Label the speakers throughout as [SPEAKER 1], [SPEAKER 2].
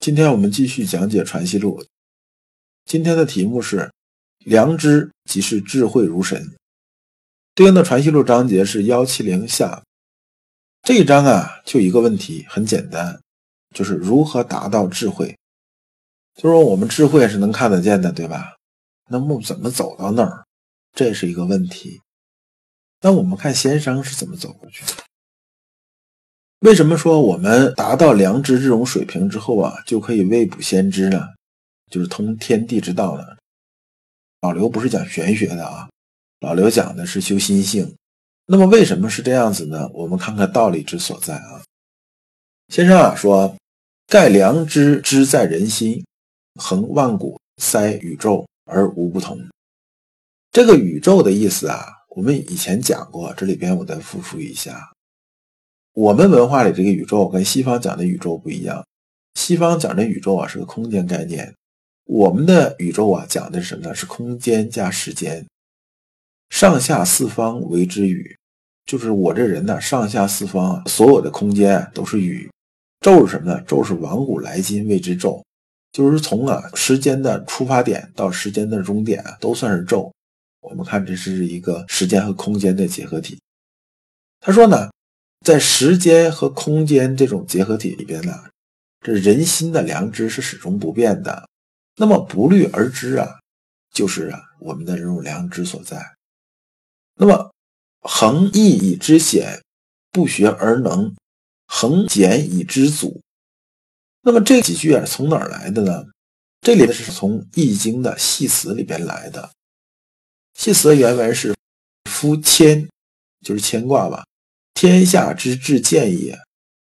[SPEAKER 1] 今天我们继续讲解《传习录》，今天的题目是“良知即是智慧如神”。对应的《传习录》章节是幺七零下。这一章啊，就一个问题，很简单，就是如何达到智慧。就是说，我们智慧是能看得见的，对吧？那么怎么走到那儿？这是一个问题。那我们看先生是怎么走过去的。为什么说我们达到良知这种水平之后啊，就可以未卜先知呢？就是通天地之道呢？老刘不是讲玄学的啊，老刘讲的是修心性。那么为什么是这样子呢？我们看看道理之所在啊。先生啊说：“盖良知之在人心，恒万古，塞宇宙而无不同。”这个宇宙的意思啊，我们以前讲过，这里边我再复述一下。我们文化里这个宇宙跟西方讲的宇宙不一样，西方讲的宇宙啊是个空间概念，我们的宇宙啊讲的是什么呢？是空间加时间，上下四方为之宇，就是我这人呢，上下四方所有的空间都是宇，宙是什么呢？宙是往古来今谓之宙，就是从啊时间的出发点到时间的终点都算是宙。我们看这是一个时间和空间的结合体。他说呢。在时间和空间这种结合体里边呢，这人心的良知是始终不变的。那么不虑而知啊，就是啊我们的这种良知所在。那么恒毅以知险，不学而能；恒简以知足。那么这几句啊从哪儿来的呢？这里的是从《易经》的系辞里边来的。系辞原文是：“夫牵，就是牵挂吧。”天下之至见也，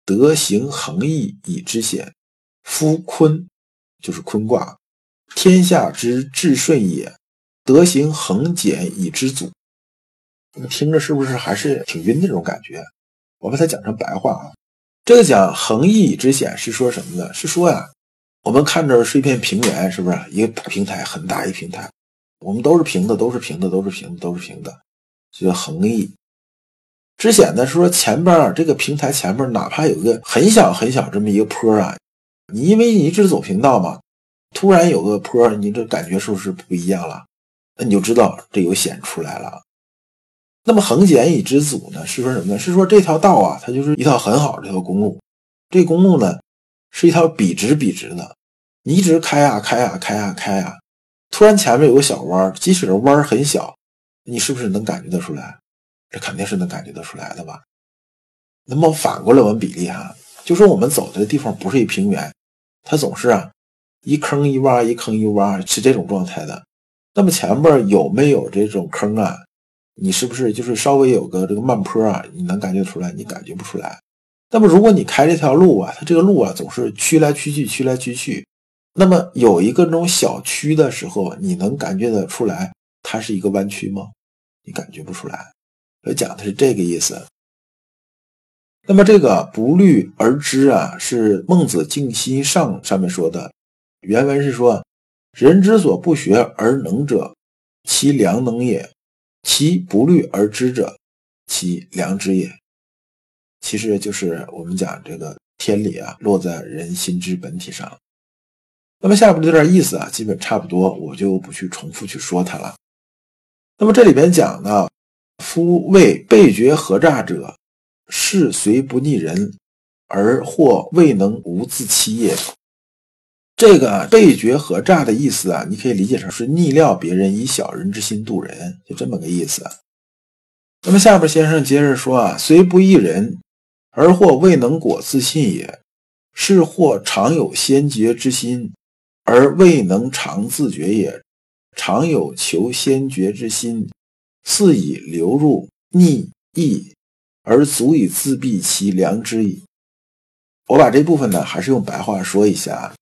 [SPEAKER 1] 德行恒毅以知险。夫坤，就是坤卦。天下之至顺也，德行恒简以知足。你听着是不是还是挺晕那种感觉？我把它讲成白话啊。这个讲恒毅以知险是说什么呢？是说呀，我们看着是一片平原，是不是一个大平台，很大一平台，我们都是平的，都是平的，都是平的，都是平的，就叫恒毅。之险呢是说前边啊这个平台前面哪怕有个很小很小这么一个坡啊，你因为你一直走平道嘛，突然有个坡，你这感觉是不是不一样了？那你就知道这有险出来了。那么恒简以知阻呢，是说什么呢？是说这条道啊，它就是一条很好的一条公路，这公路呢是一条笔直笔直的，你一直开啊开啊开啊开啊，突然前面有个小弯，即使这弯很小，你是不是能感觉得出来？这肯定是能感觉得出来的吧？那么反过来我们比例哈，就说我们走的地方不是一平原，它总是啊一坑一洼一坑一洼是这种状态的。那么前面有没有这种坑啊？你是不是就是稍微有个这个慢坡啊？你能感觉出来？你感觉不出来。那么如果你开这条路啊，它这个路啊总是曲来曲去，曲来曲去，那么有一个那种小曲的时候，你能感觉得出来它是一个弯曲吗？你感觉不出来。我讲的是这个意思。那么这个不虑而知啊，是孟子静心上上面说的。原文是说：“人之所不学而能者，其良能也；其不虑而知者，其良知也。”其实就是我们讲这个天理啊，落在人心之本体上。那么下边这段意思啊，基本差不多，我就不去重复去说它了。那么这里边讲呢。夫谓背绝何诈者，是虽不逆人，而或未能无自欺也。这个背绝何诈的意思啊，你可以理解成是逆料别人，以小人之心度人，就这么个意思。那么下边先生接着说啊，虽不逆人，而或未能果自信也，是或常有先觉之心，而未能常自觉也。常有求先觉之心。似以流入逆意，而足以自蔽其良知矣。我把这部分呢，还是用白话说一下。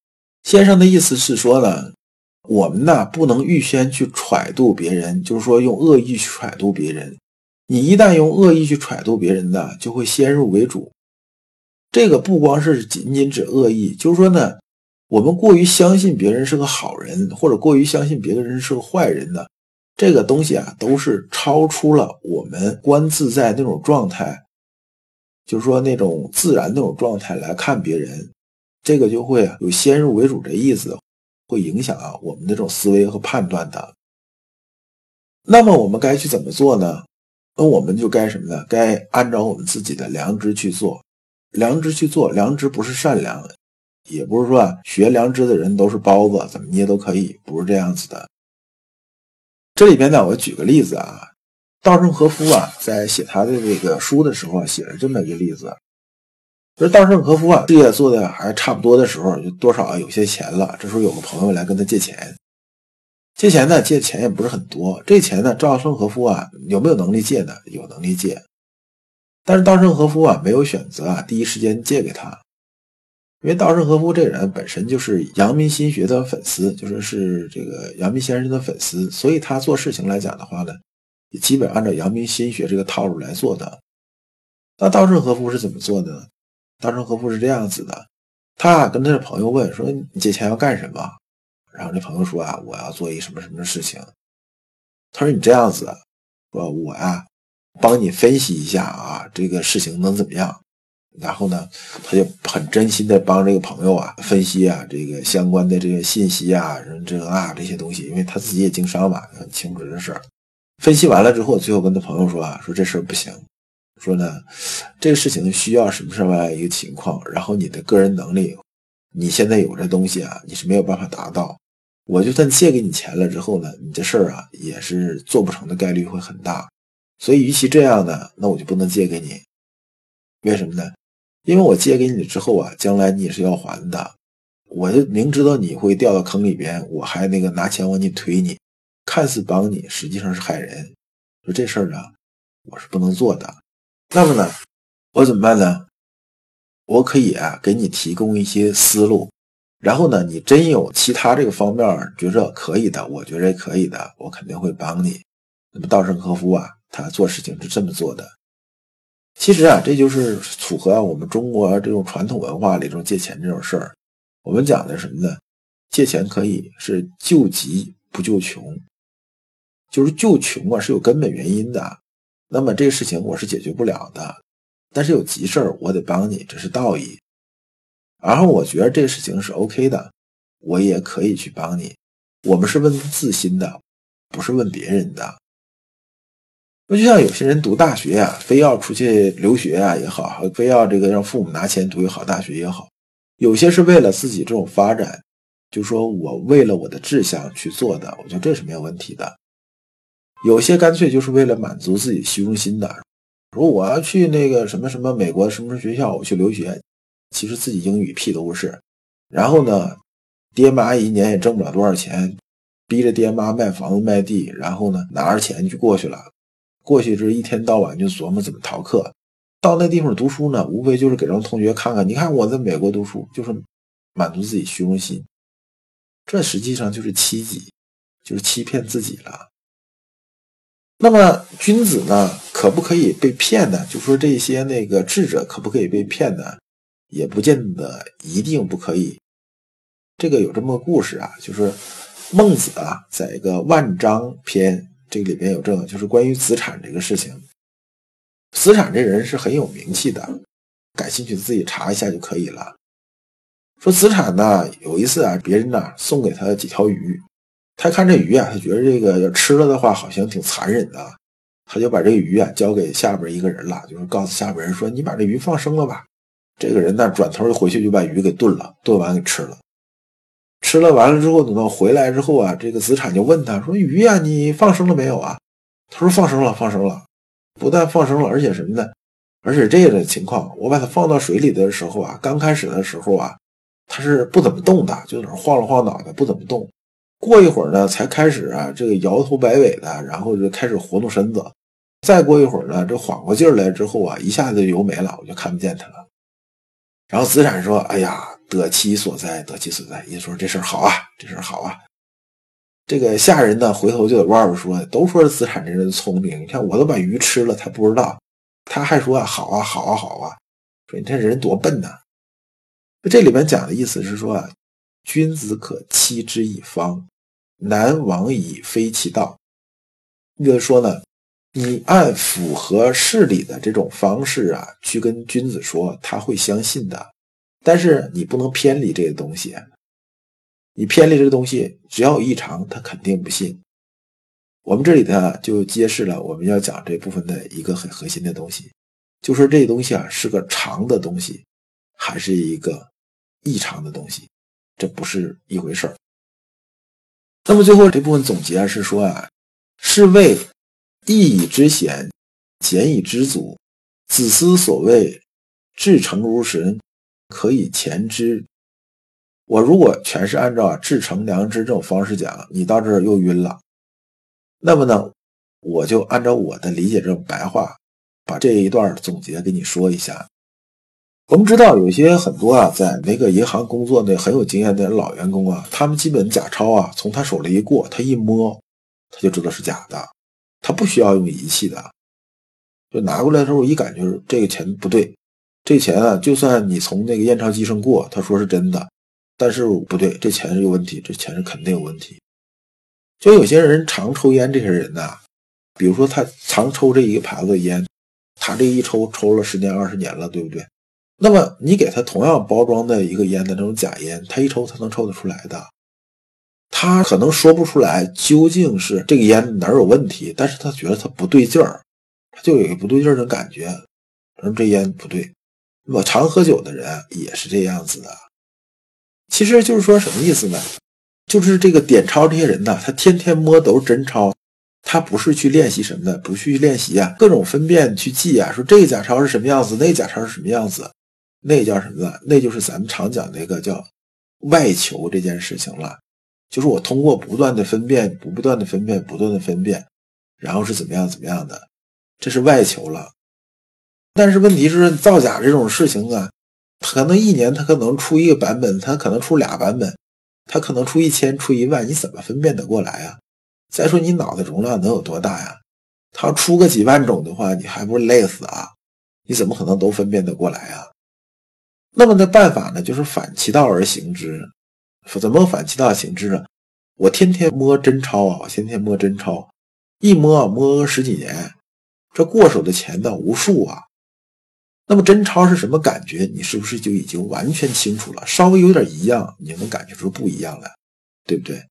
[SPEAKER 1] 先生的意思是说呢，我们呢不能预先去揣度别人，就是说用恶意去揣度别人。你一旦用恶意去揣度别人呢，就会先入为主。这个不光是仅仅指恶意，就是说呢，我们过于相信别人是个好人，或者过于相信别的人是个坏人呢，这个东西啊，都是超出了我们观自在那种状态，就是说那种自然那种状态来看别人，这个就会有先入为主这意思，会影响啊我们的这种思维和判断的。那么我们该去怎么做呢？那我们就该什么呢？该按照我们自己的良知去做，良知去做。良知不是善良，也不是说学良知的人都是包子，怎么捏都可以，不是这样子的。这里边呢，我举个例子啊，稻盛和夫啊，在写他的这个书的时候，写了这么一个例子，就是稻盛和夫啊，事业做的还差不多的时候，就多少有些钱了。这时候有个朋友来跟他借钱。借钱呢，借钱也不是很多。这钱呢，稻盛和夫啊，有没有能力借呢？有能力借，但是稻盛和夫啊，没有选择啊，第一时间借给他，因为稻盛和夫这人本身就是阳明心学的粉丝，就是是这个阳明先生的粉丝，所以他做事情来讲的话呢，也基本按照阳明心学这个套路来做的。那稻盛和夫是怎么做的呢？稻盛和夫是这样子的，他跟他的朋友问说：“你借钱要干什么？”然后这朋友说啊，我要做一什么什么事情。他说你这样子，说我呀，帮你分析一下啊，这个事情能怎么样？然后呢，他就很真心的帮这个朋友啊分析啊这个相关的这个信息啊，什么这个啊这些东西，因为他自己也经商嘛，很清楚这事儿。分析完了之后，最后跟他朋友说啊，说这事儿不行，说呢，这个事情需要什么什么一个情况，然后你的个人能力，你现在有这东西啊，你是没有办法达到。我就算借给你钱了之后呢，你这事儿啊也是做不成的概率会很大，所以与其这样呢，那我就不能借给你。为什么呢？因为我借给你之后啊，将来你也是要还的。我就明知道你会掉到坑里边，我还那个拿钱往你推你，看似帮你，实际上是害人。说这事儿啊，我是不能做的。那么呢，我怎么办呢？我可以啊，给你提供一些思路。然后呢，你真有其他这个方面觉着可以的，我觉着可以的，我肯定会帮你。那么稻盛和夫啊，他做事情是这么做的。其实啊，这就是符合我们中国这种传统文化里这种借钱这种事儿。我们讲的什么呢？借钱可以是救急不救穷，就是救穷啊是有根本原因的。那么这个事情我是解决不了的，但是有急事儿我得帮你，这是道义。然后我觉得这个事情是 OK 的，我也可以去帮你。我们是问自心的，不是问别人的。那就像有些人读大学呀，非要出去留学啊也好，非要这个让父母拿钱读一个好大学也好，有些是为了自己这种发展，就说我为了我的志向去做的，我觉得这是没有问题的。有些干脆就是为了满足自己虚荣心的，说我要去那个什么什么美国什么什么学校，我去留学。其实自己英语屁都不是，然后呢，爹妈一年也挣不了多少钱，逼着爹妈卖房子卖地，然后呢，拿着钱就过去了。过去这一天到晚就琢磨怎么逃课，到那地方读书呢，无非就是给让同学看看，你看我在美国读书，就是满足自己虚荣心。这实际上就是欺己，就是欺骗自己了。那么君子呢，可不可以被骗呢？就说这些那个智者可不可以被骗呢？也不见得一定不可以。这个有这么个故事啊，就是孟子啊，在一个《万章篇》这个里边有这个，就是关于子产这个事情。子产这人是很有名气的，感兴趣自己查一下就可以了。说子产呢，有一次啊，别人呢送给他几条鱼，他看这鱼啊，他觉得这个要吃了的话，好像挺残忍的，他就把这个鱼啊交给下边一个人了，就是告诉下边人说：“你把这鱼放生了吧。”这个人呢，转头就回去就把鱼给炖了，炖完给吃了。吃了完了之后，等到回来之后啊，这个子产就问他说：“鱼呀，你放生了没有啊？”他说：“放生了，放生了。不但放生了，而且什么呢？而且这个情况，我把它放到水里的时候啊，刚开始的时候啊，它是不怎么动的，就在那晃了晃脑袋，不怎么动。过一会儿呢，才开始啊，这个摇头摆尾的，然后就开始活动身子。再过一会儿呢，这缓过劲儿来之后啊，一下子就游没了，我就看不见它了。”然后子产说：“哎呀，得其所在，得其所在。意思说这事儿好啊，这事儿好啊。这个下人呢，回头就在外边说，都说是资产这人聪明。你看我都把鱼吃了，他不知道，他还说好啊，好啊，好啊。说你这人多笨呐！这里面讲的意思是说啊，君子可欺之以方，难往以非其道。也就是说呢，你按符合事理的这种方式啊，去跟君子说，他会相信的。但是你不能偏离这个东西，你偏离这个东西，只要有异常，他肯定不信。我们这里呢，就揭示了我们要讲这部分的一个很核心的东西，就说这东西啊是个常的东西，还是一个异常的东西，这不是一回事儿。那么最后这部分总结是说啊。是谓义以知险，俭以知足。子思所谓至诚如神，可以前知。我如果全是按照至诚良知这种方式讲，你到这儿又晕了。那么呢，我就按照我的理解这种白话，把这一段总结给你说一下。我们知道有些很多啊，在那个银行工作的很有经验的老员工啊，他们基本假钞啊，从他手里一过，他一摸。他就知道是假的，他不需要用仪器的，就拿过来的时候一感觉这个钱不对，这钱啊，就算你从那个验钞机上过，他说是真的，但是不对，这钱是有问题，这钱是肯定有问题。就有些人常抽烟，这些人呐，比如说他常抽这一个牌子的烟，他这一抽抽了十年二十年了，对不对？那么你给他同样包装的一个烟的那种假烟，他一抽他能抽得出来的。他可能说不出来究竟是这个烟哪有问题，但是他觉得他不对劲儿，他就有一个不对劲儿的感觉，说这烟不对。我常喝酒的人也是这样子的，其实就是说什么意思呢？就是这个点钞这些人呢，他天天摸都是真钞，他不是去练习什么的，不去练习啊，各种分辨去记啊，说这个假钞是什么样子，那个假钞是什么样子，那叫什么呢？那就是咱们常讲那个叫外求这件事情了。就是我通过不断的分辨，不不断的分辨，不断的分辨，然后是怎么样怎么样的，这是外求了。但是问题是造假这种事情啊，可能一年他可能出一个版本，他可能出俩版本，他可能出一千出一万，你怎么分辨得过来啊？再说你脑袋容量能有多大呀？他出个几万种的话，你还不累死啊？你怎么可能都分辨得过来啊？那么的办法呢，就是反其道而行之。怎么反其道行之呢？我天天摸真钞啊，我天天摸真钞，一摸摸十几年，这过手的钱呢无数啊。那么真钞是什么感觉？你是不是就已经完全清楚了？稍微有点一样，你就能感觉出不一样来，对不对？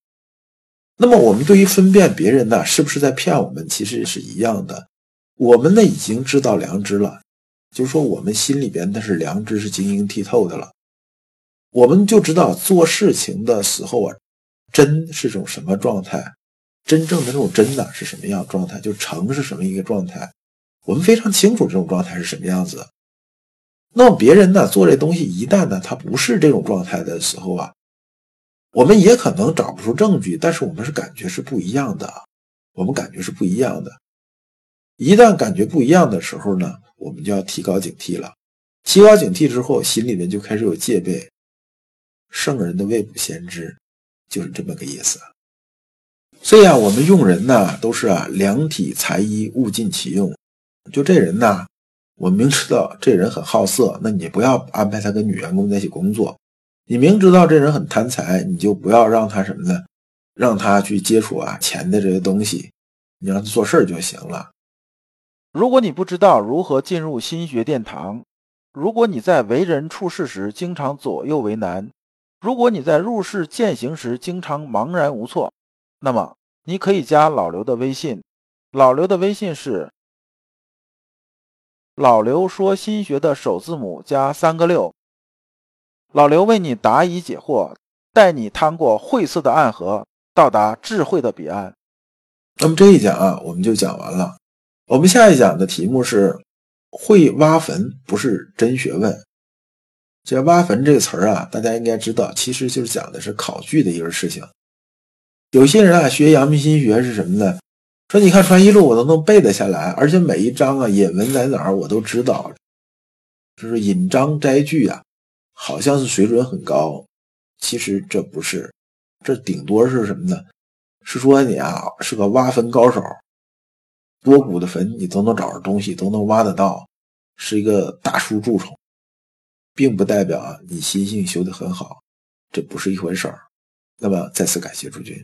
[SPEAKER 1] 那么我们对于分辨别人呢，是不是在骗我们？其实是一样的。我们呢已经知道良知了，就是说我们心里边的是良知是晶莹剔透的了。我们就知道做事情的时候啊，真是种什么状态，真正的这种真呢是什么样状态，就成是什么一个状态，我们非常清楚这种状态是什么样子。那么别人呢做这东西，一旦呢他不是这种状态的时候啊，我们也可能找不出证据，但是我们是感觉是不一样的，我们感觉是不一样的。一旦感觉不一样的时候呢，我们就要提高警惕了。提高警惕之后，心里面就开始有戒备。圣人的未卜先知，就是这么个意思。所以啊，我们用人呢，都是啊，量体裁衣，物尽其用。就这人呢，我明知道这人很好色，那你不要安排他跟女员工在一起工作。你明知道这人很贪财，你就不要让他什么呢？让他去接触啊钱的这些东西，你让他做事儿就行了。
[SPEAKER 2] 如果你不知道如何进入心学殿堂，如果你在为人处事时经常左右为难，如果你在入世践行时经常茫然无措，那么你可以加老刘的微信。老刘的微信是“老刘说心学”的首字母加三个六。老刘为你答疑解惑，带你趟过晦涩的暗河，到达智慧的彼岸。
[SPEAKER 1] 那么这一讲啊，我们就讲完了。我们下一讲的题目是“会挖坟不是真学问”。这“挖坟”这个词儿啊，大家应该知道，其实就是讲的是考据的一个事情。有些人啊，学阳明心学是什么呢？说你看《传习录》，我都能背得下来，而且每一章啊，引文在哪儿我都知道，就是引章摘句啊，好像是水准很高，其实这不是，这顶多是什么呢？是说你啊是个挖坟高手，多古的坟你都能找着东西，都能挖得到，是一个大叔蛀虫，并不代表啊你心性修得很好，这不是一回事儿。那么再次感谢诸君。